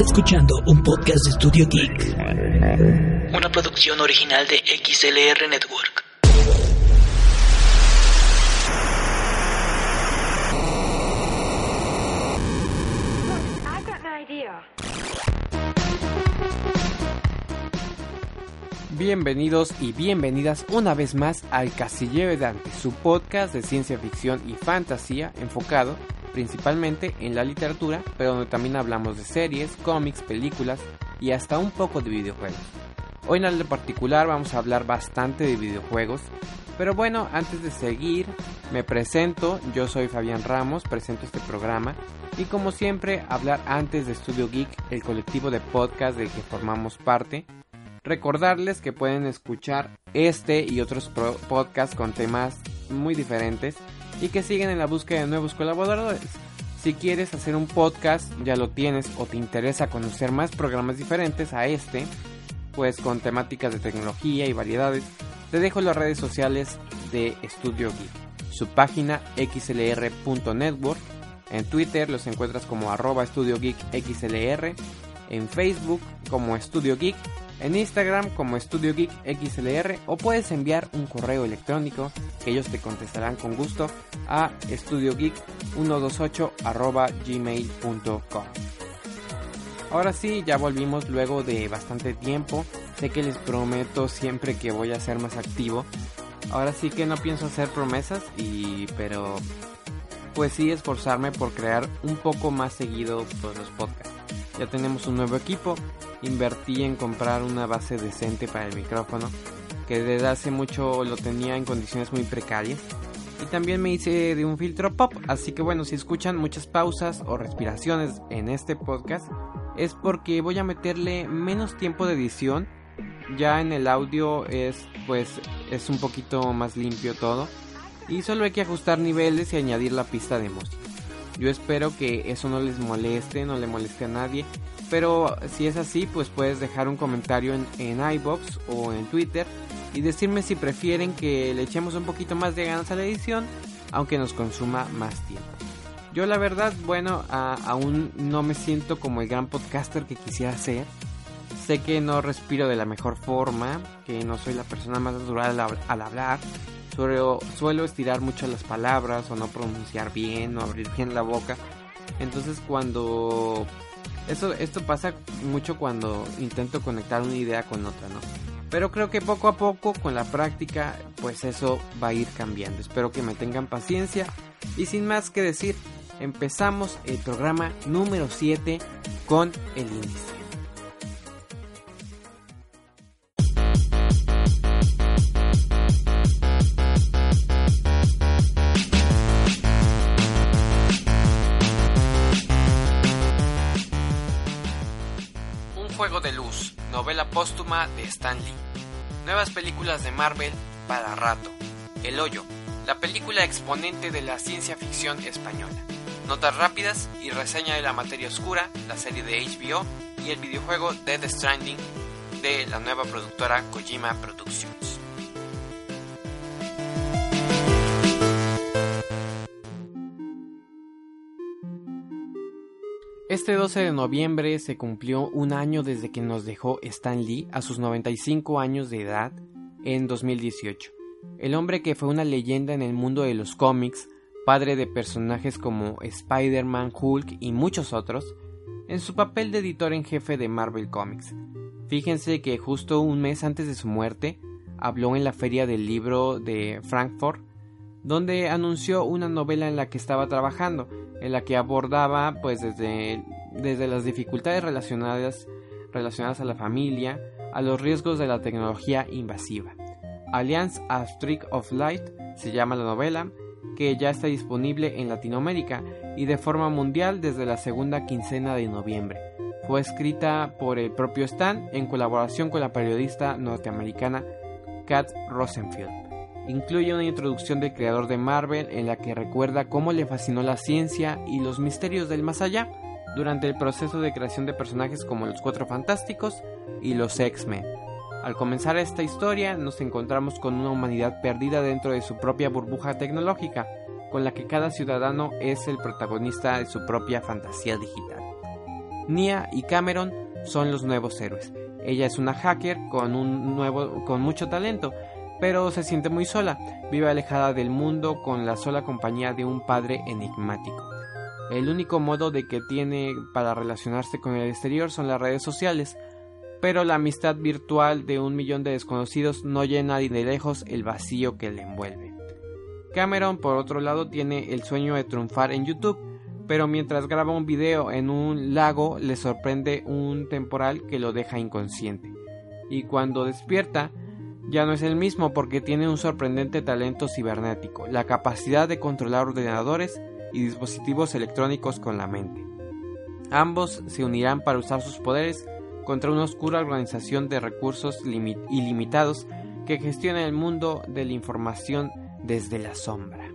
Escuchando un podcast de Studio Geek, una producción original de XLR Network. Bienvenidos y bienvenidas una vez más al Casillero de Dante, su podcast de ciencia ficción y fantasía enfocado principalmente en la literatura, pero donde también hablamos de series, cómics, películas y hasta un poco de videojuegos. Hoy en el particular vamos a hablar bastante de videojuegos, pero bueno, antes de seguir, me presento, yo soy Fabián Ramos, presento este programa y como siempre hablar antes de Studio Geek, el colectivo de podcast del que formamos parte. Recordarles que pueden escuchar este y otros podcasts con temas muy diferentes y que siguen en la búsqueda de nuevos colaboradores. Si quieres hacer un podcast, ya lo tienes o te interesa conocer más programas diferentes a este, pues con temáticas de tecnología y variedades, te dejo las redes sociales de Studio Geek. Su página xlr.network. En Twitter los encuentras como arroba Studio Geek XLR. En Facebook como Studio Geek. En Instagram como Studio Geek XLR. O puedes enviar un correo electrónico que ellos te contestarán con gusto a studiogeek128 arroba gmail.com. Ahora sí, ya volvimos luego de bastante tiempo. Sé que les prometo siempre que voy a ser más activo. Ahora sí que no pienso hacer promesas y pero pues sí esforzarme por crear un poco más seguido pues, los podcasts. Ya tenemos un nuevo equipo. Invertí en comprar una base decente para el micrófono que desde hace mucho lo tenía en condiciones muy precarias. Y también me hice de un filtro pop, así que bueno, si escuchan muchas pausas o respiraciones en este podcast, es porque voy a meterle menos tiempo de edición. Ya en el audio es pues es un poquito más limpio todo y solo hay que ajustar niveles y añadir la pista de música. Yo espero que eso no les moleste, no le moleste a nadie, pero si es así, pues puedes dejar un comentario en, en iBox o en Twitter y decirme si prefieren que le echemos un poquito más de ganas a la edición, aunque nos consuma más tiempo. Yo la verdad, bueno, aún no me siento como el gran podcaster que quisiera ser. Sé que no respiro de la mejor forma, que no soy la persona más natural al hablar. Suelo, suelo estirar mucho las palabras o no pronunciar bien o abrir bien la boca. Entonces cuando... Eso, esto pasa mucho cuando intento conectar una idea con otra, ¿no? Pero creo que poco a poco, con la práctica, pues eso va a ir cambiando. Espero que me tengan paciencia. Y sin más que decir, empezamos el programa número 7 con el índice. Juego de luz, novela póstuma de Stan Lee. Nuevas películas de Marvel para rato. El Hoyo, la película exponente de la ciencia ficción española. Notas rápidas y reseña de la materia oscura, la serie de HBO y el videojuego Dead Stranding de la nueva productora Kojima Productions. Este 12 de noviembre se cumplió un año desde que nos dejó Stan Lee a sus 95 años de edad en 2018. El hombre que fue una leyenda en el mundo de los cómics, padre de personajes como Spider-Man, Hulk y muchos otros, en su papel de editor en jefe de Marvel Comics. Fíjense que justo un mes antes de su muerte, habló en la feria del libro de Frankfurt, donde anunció una novela en la que estaba trabajando, en la que abordaba pues desde, desde las dificultades relacionadas, relacionadas a la familia, a los riesgos de la tecnología invasiva. Alliance A Streak of Light se llama la novela que ya está disponible en Latinoamérica y de forma mundial desde la segunda quincena de noviembre. Fue escrita por el propio Stan en colaboración con la periodista norteamericana Kat Rosenfield. Incluye una introducción del creador de Marvel en la que recuerda cómo le fascinó la ciencia y los misterios del más allá durante el proceso de creación de personajes como los Cuatro Fantásticos y los X-Men. Al comenzar esta historia nos encontramos con una humanidad perdida dentro de su propia burbuja tecnológica, con la que cada ciudadano es el protagonista de su propia fantasía digital. Nia y Cameron son los nuevos héroes. Ella es una hacker con un nuevo con mucho talento pero se siente muy sola, vive alejada del mundo con la sola compañía de un padre enigmático. El único modo de que tiene para relacionarse con el exterior son las redes sociales, pero la amistad virtual de un millón de desconocidos no llena ni de lejos el vacío que le envuelve. Cameron, por otro lado, tiene el sueño de triunfar en YouTube, pero mientras graba un video en un lago le sorprende un temporal que lo deja inconsciente. Y cuando despierta, ya no es el mismo porque tiene un sorprendente talento cibernético, la capacidad de controlar ordenadores y dispositivos electrónicos con la mente. Ambos se unirán para usar sus poderes contra una oscura organización de recursos ilimitados que gestiona el mundo de la información desde la sombra.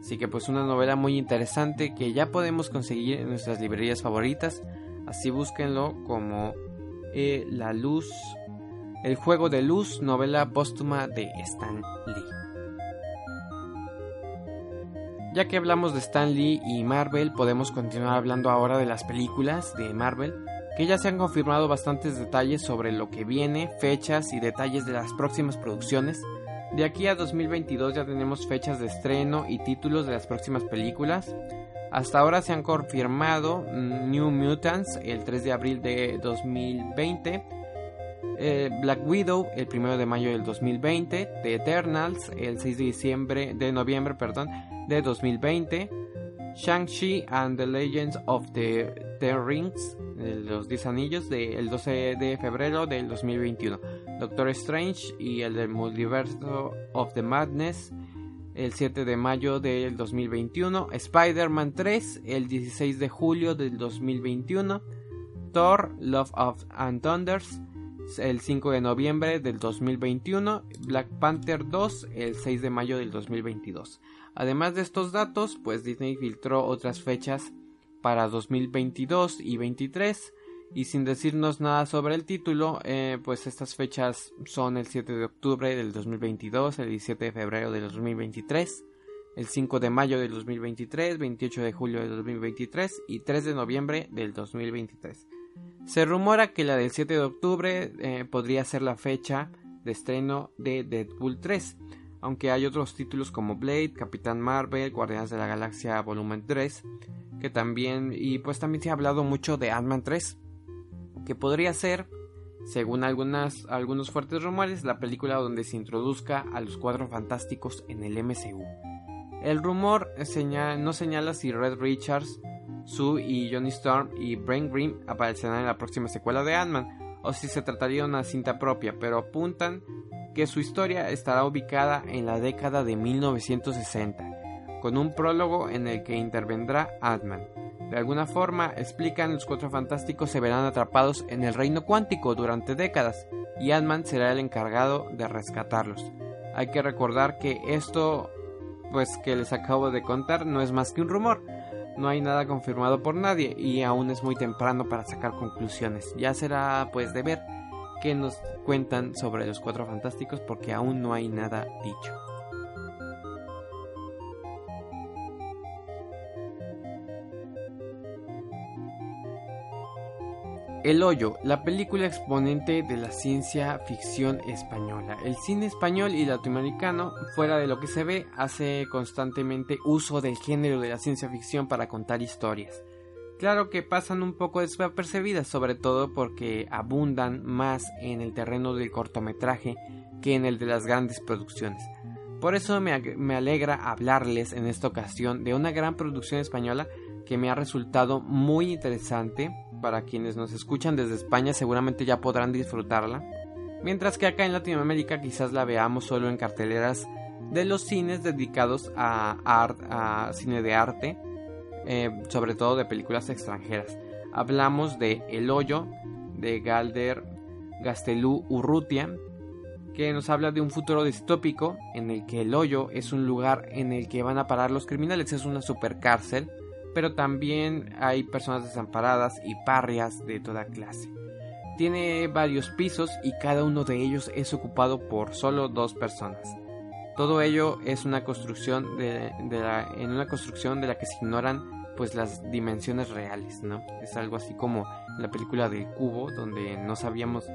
Así que pues una novela muy interesante que ya podemos conseguir en nuestras librerías favoritas. Así búsquenlo como eh, La Luz el juego de luz, novela póstuma de Stan Lee. Ya que hablamos de Stan Lee y Marvel, podemos continuar hablando ahora de las películas de Marvel, que ya se han confirmado bastantes detalles sobre lo que viene, fechas y detalles de las próximas producciones. De aquí a 2022 ya tenemos fechas de estreno y títulos de las próximas películas. Hasta ahora se han confirmado mm, New Mutants el 3 de abril de 2020, eh, Black Widow el 1 de mayo del 2020, The Eternals el 6 de diciembre de noviembre, de 2020, Shang-Chi and the Legends of the Ten Rings, los 10 anillos del 12 de febrero del 2021, Doctor Strange y el del Multiverso of the Madness el 7 de mayo del 2021, Spider-Man 3 el 16 de julio del 2021, Thor Love of and Thunders el 5 de noviembre del 2021, Black Panther 2 el 6 de mayo del 2022. Además de estos datos, pues Disney filtró otras fechas para 2022 y 23 y sin decirnos nada sobre el título, eh, pues estas fechas son el 7 de octubre del 2022, el 17 de febrero del 2023, el 5 de mayo del 2023, 28 de julio del 2023 y 3 de noviembre del 2023. Se rumora que la del 7 de octubre eh, podría ser la fecha de estreno de Deadpool 3, aunque hay otros títulos como Blade, Capitán Marvel, Guardianes de la Galaxia Volumen 3, que también, y pues también se ha hablado mucho de Ant-Man 3, que podría ser, según algunas, algunos fuertes rumores, la película donde se introduzca a los cuatro fantásticos en el MCU. El rumor no señala si Red Richards Sue y Johnny Storm y Brain Green aparecerán en la próxima secuela de Ant-Man, o si se trataría de una cinta propia, pero apuntan que su historia estará ubicada en la década de 1960, con un prólogo en el que intervendrá Ant-Man. De alguna forma, explican los cuatro fantásticos se verán atrapados en el reino cuántico durante décadas, y Ant-Man será el encargado de rescatarlos. Hay que recordar que esto, pues que les acabo de contar, no es más que un rumor, no hay nada confirmado por nadie y aún es muy temprano para sacar conclusiones. Ya será pues de ver qué nos cuentan sobre los cuatro fantásticos porque aún no hay nada dicho. El Hoyo, la película exponente de la ciencia ficción española. El cine español y latinoamericano, fuera de lo que se ve, hace constantemente uso del género de la ciencia ficción para contar historias. Claro que pasan un poco desapercibidas, sobre todo porque abundan más en el terreno del cortometraje que en el de las grandes producciones. Por eso me, me alegra hablarles en esta ocasión de una gran producción española que me ha resultado muy interesante para quienes nos escuchan desde España seguramente ya podrán disfrutarla, mientras que acá en Latinoamérica quizás la veamos solo en carteleras de los cines dedicados a, cine de arte, eh, sobre todo de películas extranjeras. Hablamos de El Hoyo, de Galder Gastelú Urrutia, que nos habla de un futuro distópico en el que el hoyo es un lugar en el que van a parar los criminales, es una supercárcel, pero también hay personas desamparadas y parrias de toda clase. Tiene varios pisos y cada uno de ellos es ocupado por solo dos personas. Todo ello es una construcción de, en una construcción de la que se ignoran pues las dimensiones reales, ¿no? Es algo así como la película del cubo donde no sabíamos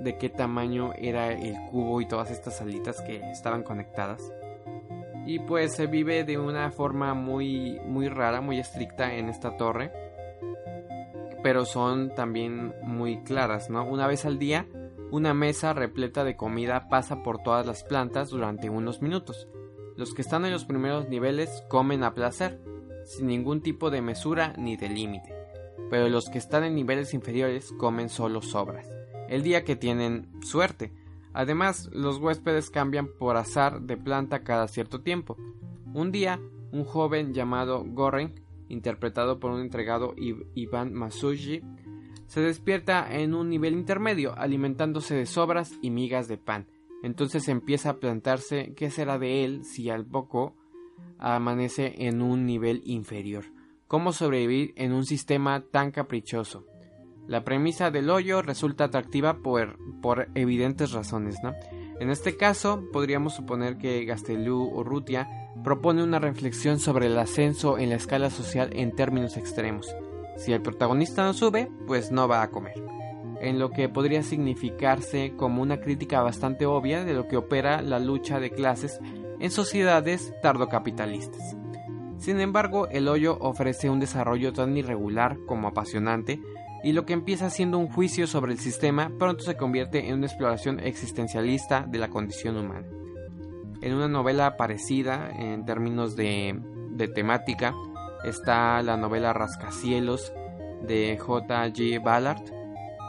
de qué tamaño era el cubo y todas estas salitas que estaban conectadas. Y pues se vive de una forma muy muy rara, muy estricta en esta torre. Pero son también muy claras, ¿no? Una vez al día, una mesa repleta de comida pasa por todas las plantas durante unos minutos. Los que están en los primeros niveles comen a placer, sin ningún tipo de mesura ni de límite. Pero los que están en niveles inferiores comen solo sobras el día que tienen suerte. Además, los huéspedes cambian por azar de planta cada cierto tiempo. Un día, un joven llamado Goren, interpretado por un entregado Iván Masuji, se despierta en un nivel intermedio, alimentándose de sobras y migas de pan. Entonces empieza a plantarse qué será de él si al poco amanece en un nivel inferior. ¿Cómo sobrevivir en un sistema tan caprichoso? La premisa del hoyo resulta atractiva por, por evidentes razones, ¿no? En este caso, podríamos suponer que Gastelú o Rutia propone una reflexión sobre el ascenso en la escala social en términos extremos. Si el protagonista no sube, pues no va a comer. En lo que podría significarse como una crítica bastante obvia de lo que opera la lucha de clases en sociedades tardocapitalistas. Sin embargo, el hoyo ofrece un desarrollo tan irregular como apasionante y lo que empieza siendo un juicio sobre el sistema pronto se convierte en una exploración existencialista de la condición humana. En una novela parecida en términos de, temática está la novela Rascacielos de J.G. Ballard,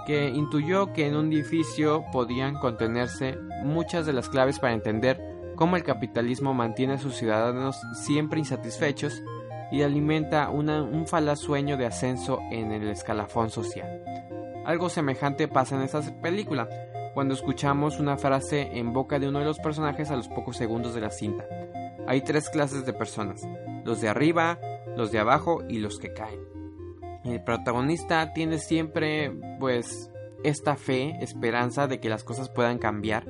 que intuyó que en un edificio podían contenerse muchas de las claves para entender cómo el capitalismo mantiene a sus ciudadanos siempre insatisfechos y alimenta un falaz sueño de ascenso en el escalafón social. Algo semejante pasa en esta película, cuando escuchamos una frase en boca de uno de los personajes a los pocos segundos de la cinta. Hay tres clases de personas, los de arriba, los de abajo y los que caen. El protagonista tiene siempre, pues, esta fe, esperanza de que las cosas puedan cambiar,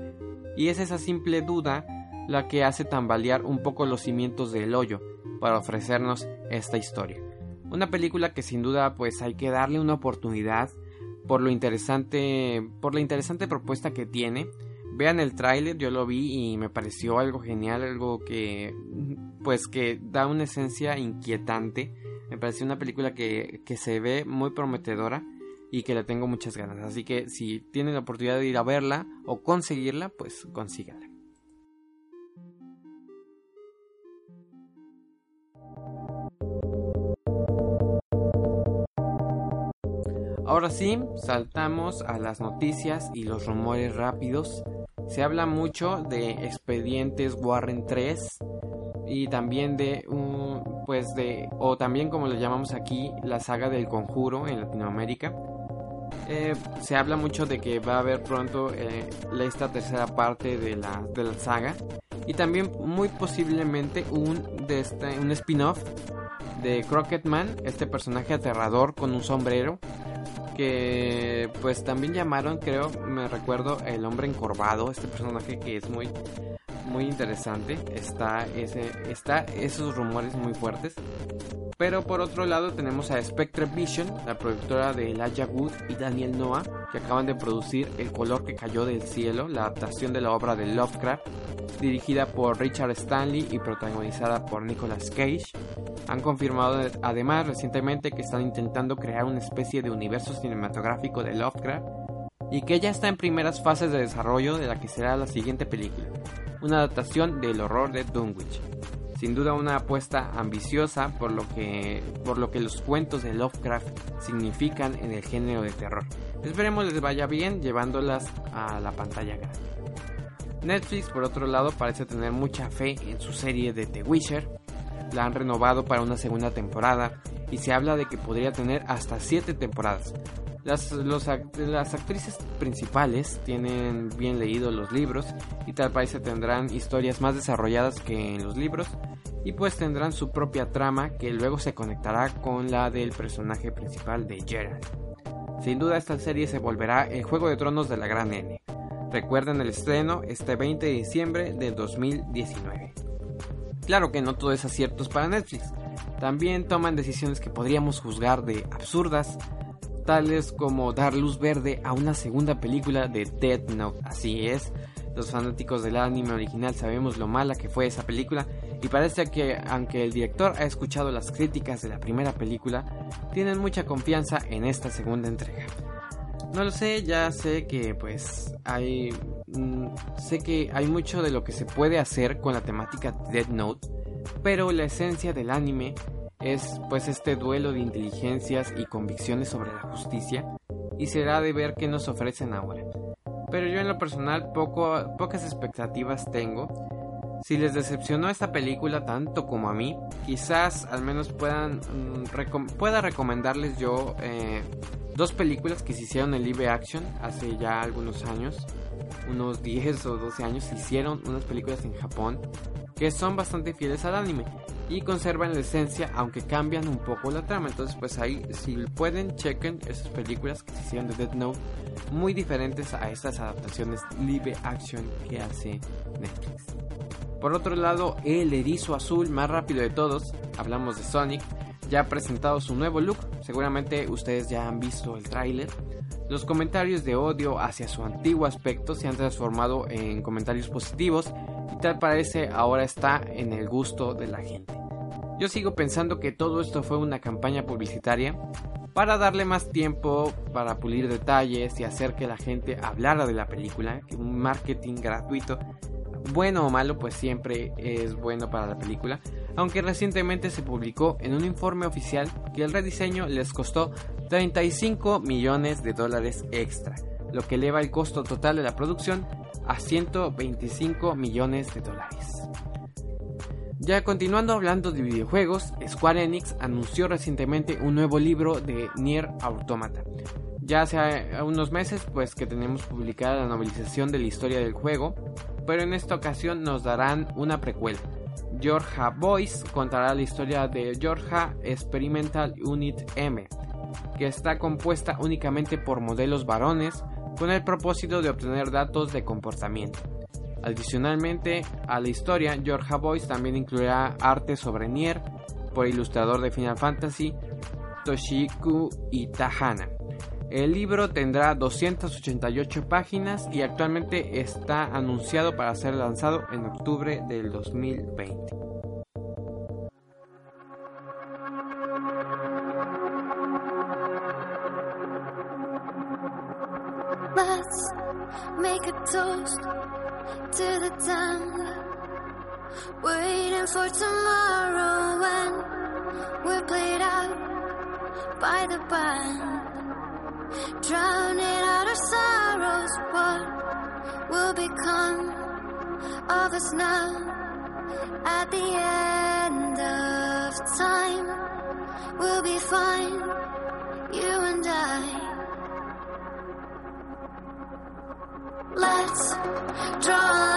y es esa simple duda la que hace tambalear un poco los cimientos del hoyo, para ofrecernos esta historia. Una película que sin duda pues hay que darle una oportunidad por lo interesante, por la interesante propuesta que tiene. Vean el tráiler, yo lo vi y me pareció algo genial, algo que pues que da una esencia inquietante. Me pareció una película que, que se ve muy prometedora y que le tengo muchas ganas. Así que si tienen la oportunidad de ir a verla o conseguirla, pues consíganla. Ahora sí, saltamos a las noticias y los rumores rápidos. Se habla mucho de expedientes Warren 3 y también de un pues de o también como le llamamos aquí la saga del conjuro en Latinoamérica. Eh, se habla mucho de que va a haber pronto eh, esta tercera parte de la, de la saga y también muy posiblemente un, este, un spin-off de Crockett Man, este personaje aterrador con un sombrero que pues también llamaron, creo, me recuerdo, el hombre encorvado, este personaje que es muy muy interesante, está ese está esos rumores muy fuertes. Pero por otro lado tenemos a Spectre Vision, la productora de Elijah Wood y Daniel Noah, que acaban de producir El color que cayó del cielo, la adaptación de la obra de Lovecraft, dirigida por Richard Stanley y protagonizada por Nicolas Cage. Han confirmado además recientemente que están intentando crear una especie de universo cinematográfico de Lovecraft y que ya está en primeras fases de desarrollo de la que será la siguiente película, una adaptación del horror de Dunwich. Sin duda una apuesta ambiciosa por lo que por lo que los cuentos de Lovecraft significan en el género de terror. Esperemos les vaya bien llevándolas a la pantalla grande. Netflix, por otro lado, parece tener mucha fe en su serie de The Witcher. La han renovado para una segunda temporada y se habla de que podría tener hasta 7 temporadas. Las, las actrices principales tienen bien leído los libros y tal parece tendrán historias más desarrolladas que en los libros y pues tendrán su propia trama que luego se conectará con la del personaje principal de Geralt. Sin duda esta serie se volverá el Juego de Tronos de la Gran N. Recuerden el estreno este 20 de diciembre del 2019. Claro que no todo es aciertos para Netflix. También toman decisiones que podríamos juzgar de absurdas, tales como dar luz verde a una segunda película de Death Note. Así es, los fanáticos del anime original sabemos lo mala que fue esa película y parece que aunque el director ha escuchado las críticas de la primera película, tienen mucha confianza en esta segunda entrega. No lo sé, ya sé que pues hay mm, sé que hay mucho de lo que se puede hacer con la temática de Dead Note, pero la esencia del anime es pues este duelo de inteligencias y convicciones sobre la justicia y será de ver qué nos ofrecen ahora. Pero yo en lo personal pocas expectativas tengo. Si les decepcionó esta película tanto como a mí, quizás al menos puedan mm, pueda recomendarles yo eh, dos películas que se hicieron en live action hace ya algunos años, unos 10 o 12 años, se hicieron unas películas en Japón que son bastante fieles al anime y conservan la esencia aunque cambian un poco la trama. Entonces pues ahí si pueden chequen esas películas que se hicieron de Dead Note muy diferentes a estas adaptaciones live action que hace Netflix. Por otro lado, el erizo azul más rápido de todos, hablamos de Sonic, ya ha presentado su nuevo look, seguramente ustedes ya han visto el tráiler. Los comentarios de odio hacia su antiguo aspecto se han transformado en comentarios positivos y tal parece ahora está en el gusto de la gente. Yo sigo pensando que todo esto fue una campaña publicitaria para darle más tiempo para pulir detalles y hacer que la gente hablara de la película, que un marketing gratuito, bueno o malo, pues siempre es bueno para la película, aunque recientemente se publicó en un informe oficial que el rediseño les costó 35 millones de dólares extra, lo que eleva el costo total de la producción a 125 millones de dólares. Ya continuando hablando de videojuegos, Square Enix anunció recientemente un nuevo libro de Nier Automata. Ya hace unos meses pues que tenemos publicada la novelización de la historia del juego, pero en esta ocasión nos darán una precuela. Georgia Boys contará la historia de Georgia Experimental Unit M, que está compuesta únicamente por modelos varones con el propósito de obtener datos de comportamiento. Adicionalmente a la historia, Georgia Boys también incluirá arte sobre Nier por ilustrador de Final Fantasy Toshiku Itahana. El libro tendrá 288 páginas y actualmente está anunciado para ser lanzado en octubre del 2020. Us now at the end of time? We'll be fine, you and I. Let's draw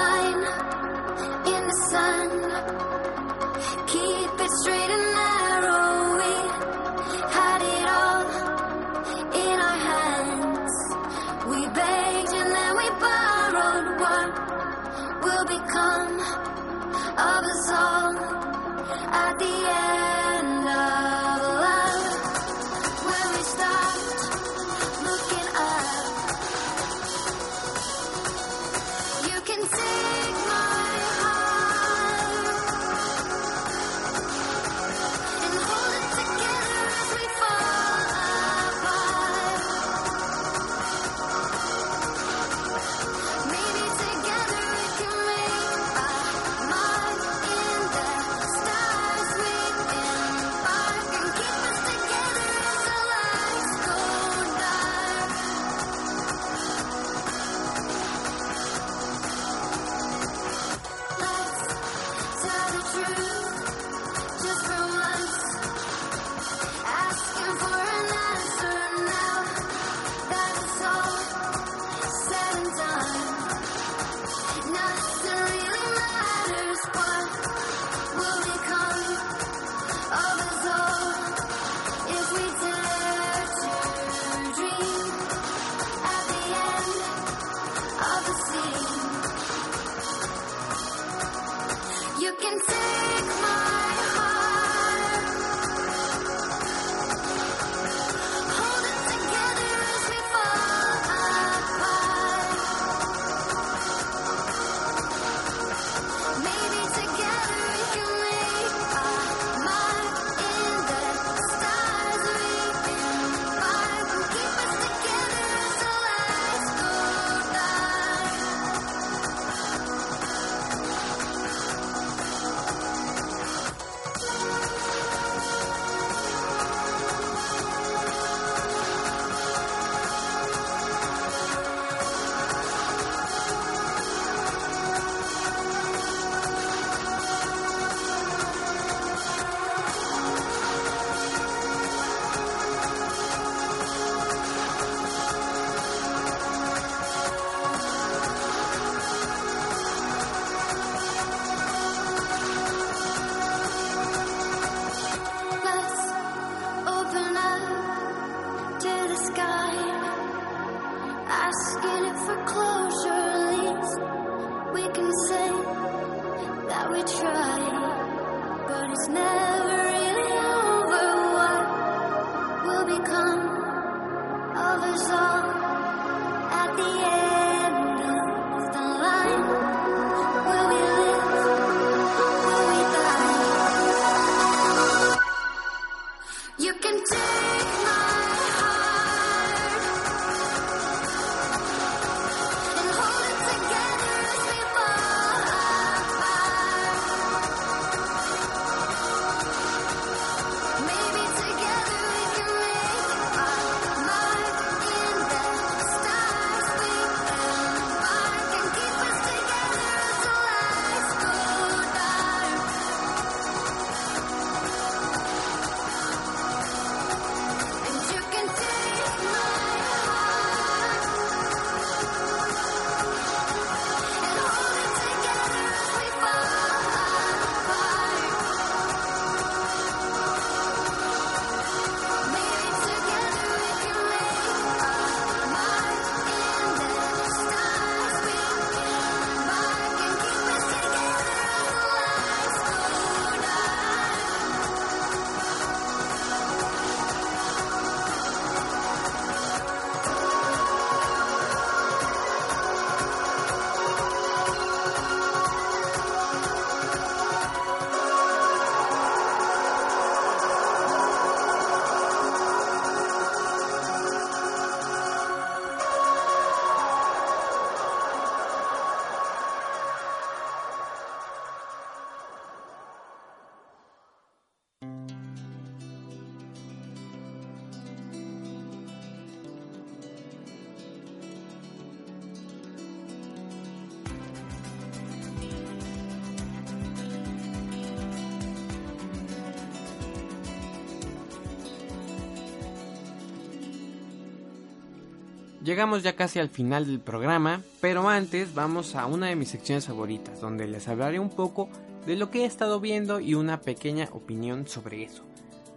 Llegamos ya casi al final del programa, pero antes vamos a una de mis secciones favoritas, donde les hablaré un poco de lo que he estado viendo y una pequeña opinión sobre eso.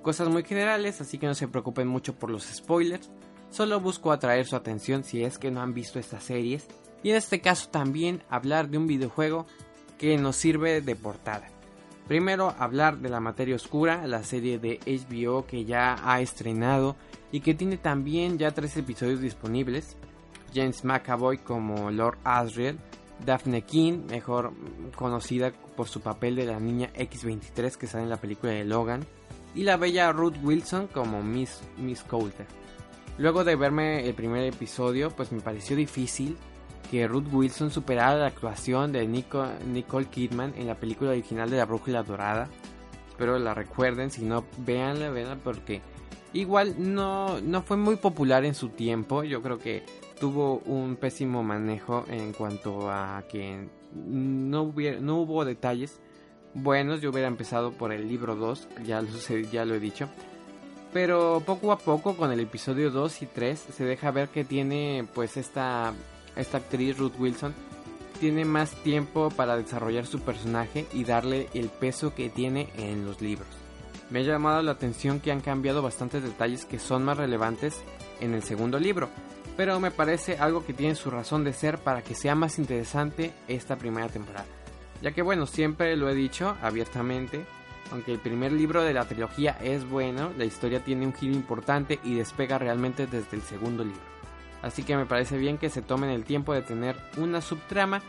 Cosas muy generales, así que no se preocupen mucho por los spoilers, solo busco atraer su atención si es que no han visto estas series, y en este caso también hablar de un videojuego que nos sirve de portada. Primero hablar de La Materia Oscura, la serie de HBO que ya ha estrenado y que tiene también ya tres episodios disponibles. James McAvoy como Lord Asriel, Daphne King, mejor conocida por su papel de la niña X-23 que sale en la película de Logan, y la bella Ruth Wilson como Miss, Miss Coulter. Luego de verme el primer episodio, pues me pareció difícil que Ruth Wilson superara la actuación de Nico- Nicole Kidman en la película original de La Brújula Dorada. Espero la recuerden, si no, véanla, véanla porque igual no, no fue muy popular en su tiempo. Yo creo que tuvo un pésimo manejo en cuanto a que no, no hubo detalles buenos. Yo hubiera empezado por el libro 2, ya lo, ya lo he dicho. Pero poco a poco con el episodio 2 y 3 se deja ver que tiene pues esta, esta actriz Ruth Wilson tiene más tiempo para desarrollar su personaje y darle el peso que tiene en los libros. Me ha llamado la atención que han cambiado bastantes detalles que son más relevantes en el segundo libro, pero me parece algo que tiene su razón de ser para que sea más interesante esta primera temporada. Ya que bueno, siempre lo he dicho abiertamente, aunque el primer libro de la trilogía es bueno, la historia tiene un giro importante y despega realmente desde el segundo libro. Así que me parece bien que se tomen el tiempo de tener una subtrama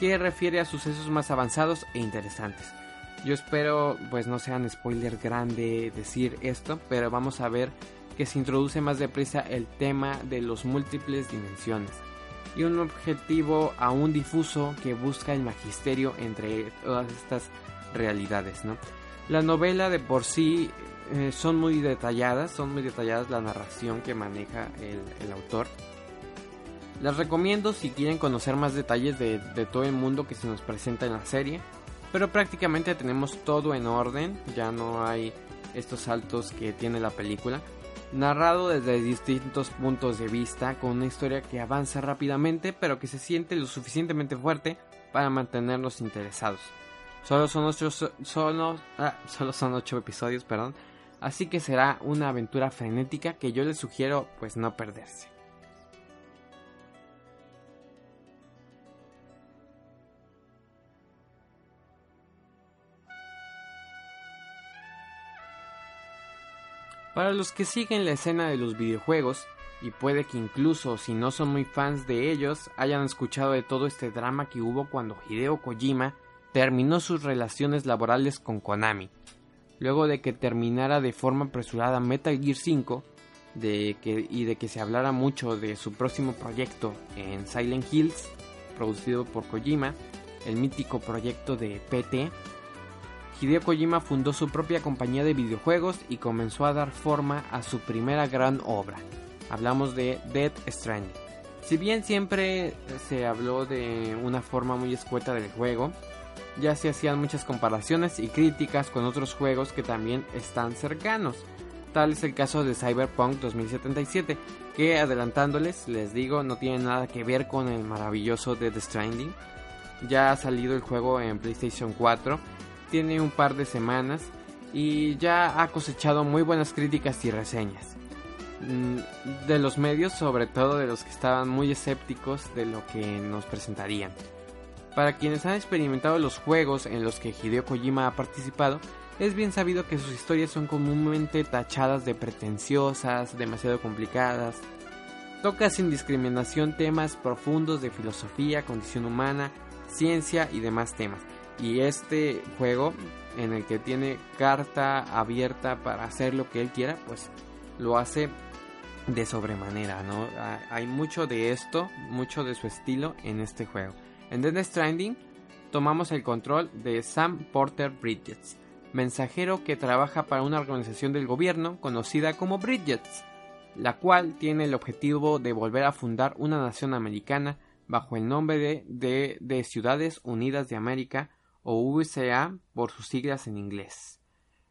que refiere a sucesos más avanzados e interesantes. Yo espero pues no sean spoiler grande decir esto, pero vamos a ver que se introduce más deprisa el tema de los múltiples dimensiones y un objetivo aún difuso que busca el magisterio entre todas estas realidades, ¿no? La novela de por sí eh, son muy detalladas, son muy detalladas la narración que maneja el, autor. Las recomiendo si quieren conocer más detalles de, de todo el mundo que se nos presenta en la serie. Pero prácticamente tenemos todo en orden, ya no hay estos saltos que tiene la película. Narrado desde distintos puntos de vista, con una historia que avanza rápidamente, pero que se siente lo suficientemente fuerte para mantenernos interesados. Solo son ocho, solo, ah, solo son ocho episodios, perdón. así que será una aventura frenética que yo les sugiero pues no perderse. Para los que siguen la escena de los videojuegos, y puede que incluso si no son muy fans de ellos, hayan escuchado de todo este drama que hubo cuando Hideo Kojima terminó sus relaciones laborales con Konami. Luego de que terminara de forma apresurada Metal Gear 5 de que, y de que se hablara mucho de su próximo proyecto en Silent Hills, producido por Kojima, el mítico proyecto de PT, Hideo Kojima fundó su propia compañía de videojuegos y comenzó a dar forma a su primera gran obra. Hablamos de Dead Stranding. Si bien siempre se habló de una forma muy escueta del juego, ya se hacían muchas comparaciones y críticas con otros juegos que también están cercanos. Tal es el caso de Cyberpunk 2077, que adelantándoles, les digo, no tiene nada que ver con el maravilloso Dead Stranding. Ya ha salido el juego en PlayStation 4 tiene un par de semanas y ya ha cosechado muy buenas críticas y reseñas. Mm, de los medios, sobre todo de los que estaban muy escépticos de lo que nos presentarían. Para quienes han experimentado los juegos en los que Hideo Kojima ha participado, es bien sabido que sus historias son comúnmente tachadas de pretenciosas, demasiado complicadas. Toca sin discriminación temas profundos de filosofía, condición humana, ciencia y demás temas. Y este juego, en el que tiene carta abierta para hacer lo que él quiera, pues lo hace de sobremanera, ¿no? Hay mucho de esto, mucho de su estilo en este juego. En Dead Stranding tomamos el control de Sam Porter Bridges, mensajero que trabaja para una organización del gobierno conocida como Bridges, la cual tiene el objetivo de volver a fundar una nación americana bajo el nombre de, de, de Ciudades Unidas de América o USA por sus siglas en inglés.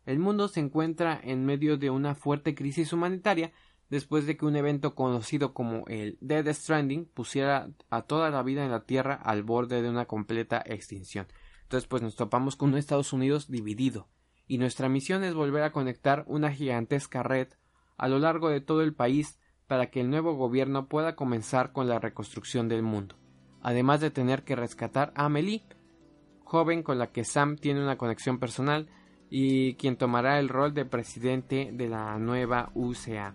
El mundo se encuentra en medio de una fuerte crisis humanitaria después de que un evento conocido como el Dead Stranding pusiera a toda la vida en la Tierra al borde de una completa extinción. Entonces pues nos topamos con un Estados Unidos dividido y nuestra misión es volver a conectar una gigantesca red a lo largo de todo el país para que el nuevo gobierno pueda comenzar con la reconstrucción del mundo, además de tener que rescatar a Amelie, joven con la que Sam tiene una conexión personal y quien tomará el rol de presidente de la nueva UCA.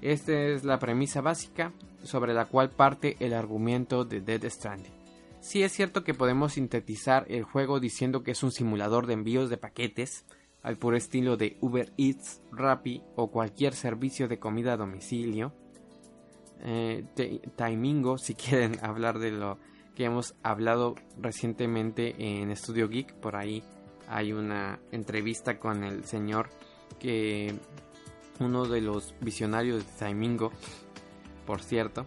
Esta es la premisa básica sobre la cual parte el argumento de Dead Stranding. Sí es cierto que podemos sintetizar el juego diciendo que es un simulador de envíos de paquetes, al puro estilo de Uber Eats, Rappi o cualquier servicio de comida a domicilio. Eh, Timingo, si quieren hablar de lo que hemos hablado recientemente en Studio Geek. Por ahí hay una entrevista con el señor que uno de los visionarios de Timingo, por cierto.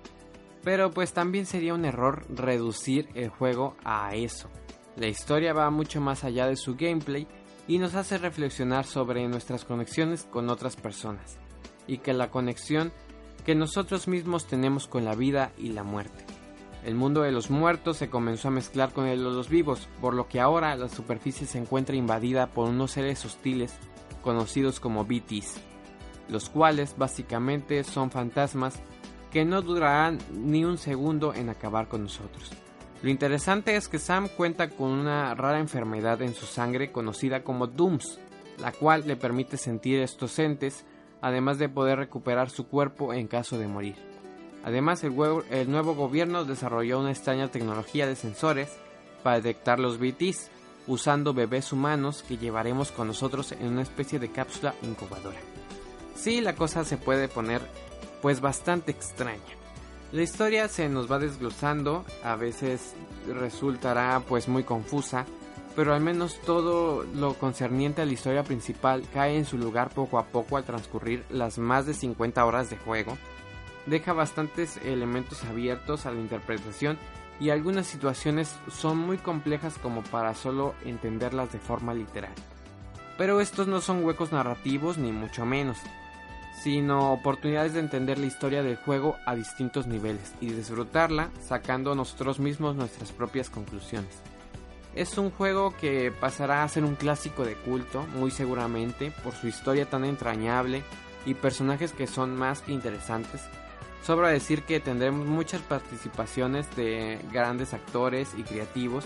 Pero pues también sería un error reducir el juego a eso. La historia va mucho más allá de su gameplay y nos hace reflexionar sobre nuestras conexiones con otras personas y que la conexión que nosotros mismos tenemos con la vida y la muerte. El mundo de los muertos se comenzó a mezclar con el de los vivos, por lo que ahora la superficie se encuentra invadida por unos seres hostiles conocidos como BTs, los cuales básicamente son fantasmas que no durarán ni un segundo en acabar con nosotros. Lo interesante es que Sam cuenta con una rara enfermedad en su sangre conocida como Dooms, la cual le permite sentir estos entes, además de poder recuperar su cuerpo en caso de morir. Además, el, nuevo gobierno desarrolló una extraña tecnología de sensores para detectar los BTs, usando bebés humanos que llevaremos con nosotros en una especie de cápsula incubadora. Sí, la cosa se puede poner pues bastante extraña. La historia se nos va desglosando, a veces resultará pues muy confusa, pero al menos todo lo concerniente a la historia principal cae en su lugar poco a poco al transcurrir las más de 50 horas de juego deja bastantes elementos abiertos a la interpretación y algunas situaciones son muy complejas como para solo entenderlas de forma literal. Pero estos no son huecos narrativos ni mucho menos, sino oportunidades de entender la historia del juego a distintos niveles y disfrutarla sacando nosotros mismos nuestras propias conclusiones. Es un juego que pasará a ser un clásico de culto, muy seguramente, por su historia tan entrañable y personajes que son más que interesantes. Sobra decir que tendremos muchas participaciones de grandes actores y creativos,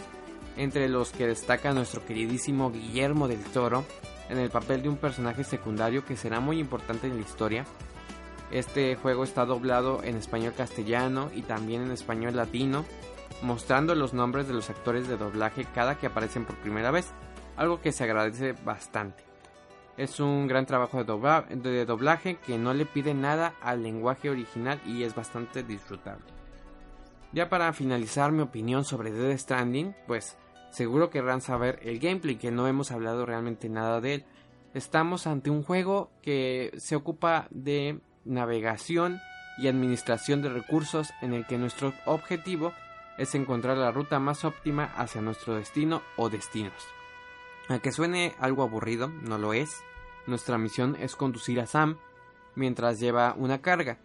entre los que destaca nuestro queridísimo Guillermo del Toro en el papel de un personaje secundario que será muy importante en la historia. Este juego está doblado en español castellano y también en español latino, mostrando los nombres de los actores de doblaje cada que aparecen por primera vez, algo que se agradece bastante. Es un gran trabajo de, doblaje que no le pide nada al lenguaje original y es bastante disfrutable. Ya para finalizar mi opinión sobre Dead Stranding, pues seguro querrán saber el gameplay que no hemos hablado realmente nada de él. Estamos ante un juego que se ocupa de navegación y administración de recursos en el que nuestro objetivo es encontrar la ruta más óptima hacia nuestro destino o destinos. Aunque suene algo aburrido, no lo es. Nuestra misión es conducir a Sam mientras lleva una carga,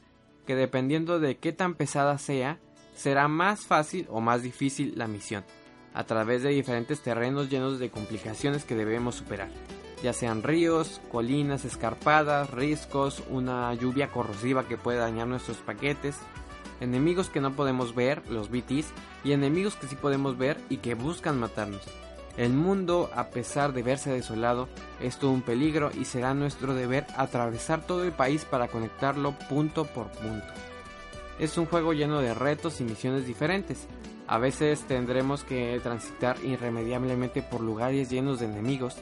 que dependiendo de qué tan pesada sea, será más fácil o más difícil la misión, a través de diferentes terrenos llenos de complicaciones que debemos superar, ya sean ríos, colinas escarpadas, riscos, una lluvia corrosiva que puede dañar nuestros paquetes, enemigos que no podemos ver, los BTs, y enemigos que sí podemos ver y que buscan matarnos. El mundo, a pesar de verse desolado, es todo un peligro y será nuestro deber atravesar todo el país para conectarlo punto por punto. Es un juego lleno de retos y misiones diferentes. A veces tendremos que transitar irremediablemente por lugares llenos de enemigos,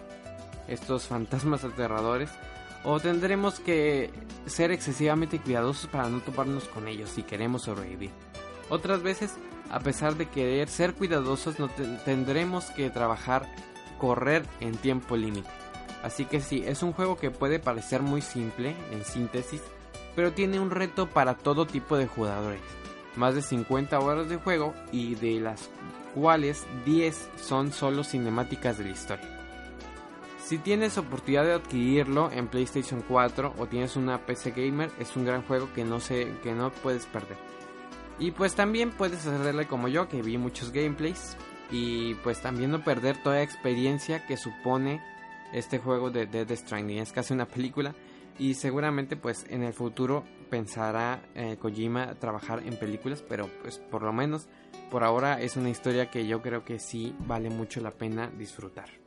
estos fantasmas aterradores, o tendremos que ser excesivamente cuidadosos para no toparnos con ellos si queremos sobrevivir. Otras veces a pesar de querer ser cuidadosos, no tendremos que trabajar, correr en tiempo límite. Así que sí, es un juego que puede parecer muy simple, en síntesis, pero tiene un reto para todo tipo de jugadores. Más de 50 horas de juego y de las cuales 10 son solo cinemáticas de la historia. Si tienes oportunidad de adquirirlo en PlayStation 4 o tienes una PC gamer, es un gran juego que no, sé, que no puedes perder. Y pues también puedes hacerle como yo, que vi muchos gameplays. Y pues también no perder toda la experiencia que supone este juego de Dead Stranding. Es casi una película. Y seguramente pues en el futuro pensará eh, Kojima trabajar en películas. Pero pues por lo menos por ahora es una historia que yo creo que sí vale mucho la pena disfrutar.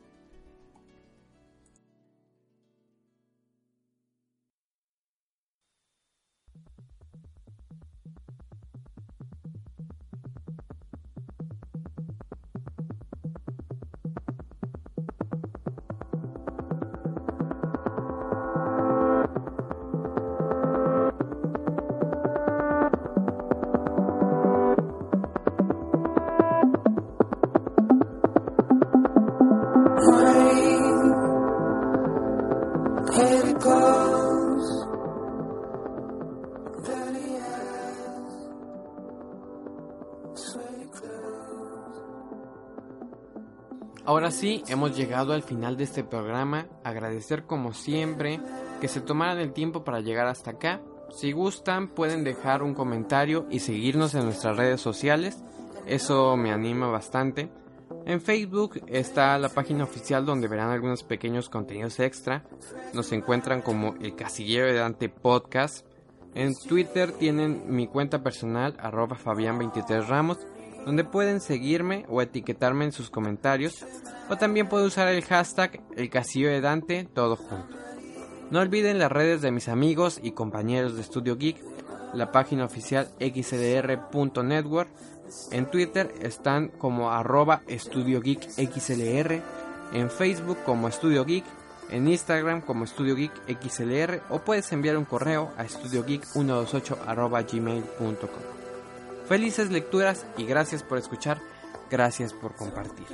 Ahora sí, hemos llegado al final de este programa. Agradecer como siempre que se tomaran el tiempo para llegar hasta acá. Si gustan, pueden dejar un comentario y seguirnos en nuestras redes sociales. Eso me anima bastante. En Facebook está la página oficial donde verán algunos pequeños contenidos extra. Nos encuentran como el Casillero de Dante Podcast. En Twitter tienen mi cuenta personal, arroba Fabián23 Ramos donde pueden seguirme o etiquetarme en sus comentarios, o también puede usar el hashtag El Casillo de Dante todo junto. No olviden las redes de mis amigos y compañeros de Studio Geek, la página oficial xdr.network, en Twitter están como arroba Studio Geek XLR, en Facebook como Studio Geek, en Instagram como Estudio Geek XLR o puedes enviar un correo a estudiogeek128@gmail.com. Felices lecturas y gracias por escuchar, gracias por compartir.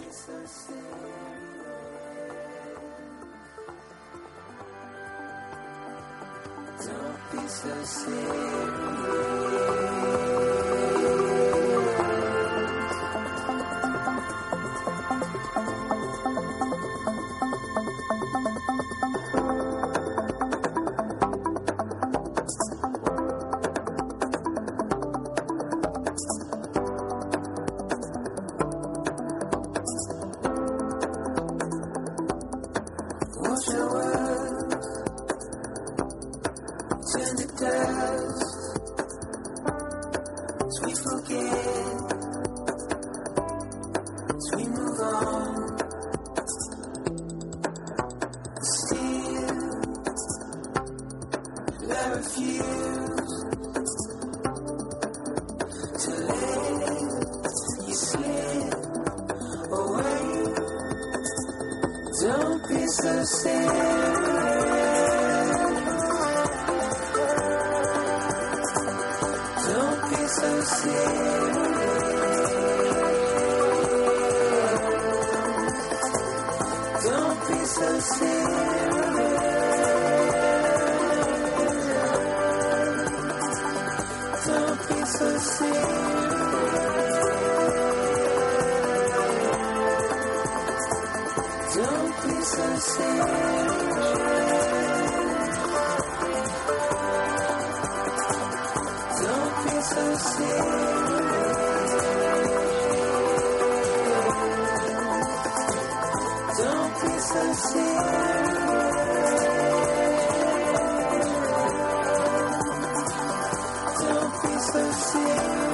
Don't be so serious. Don't be so serious. Don't be so serious.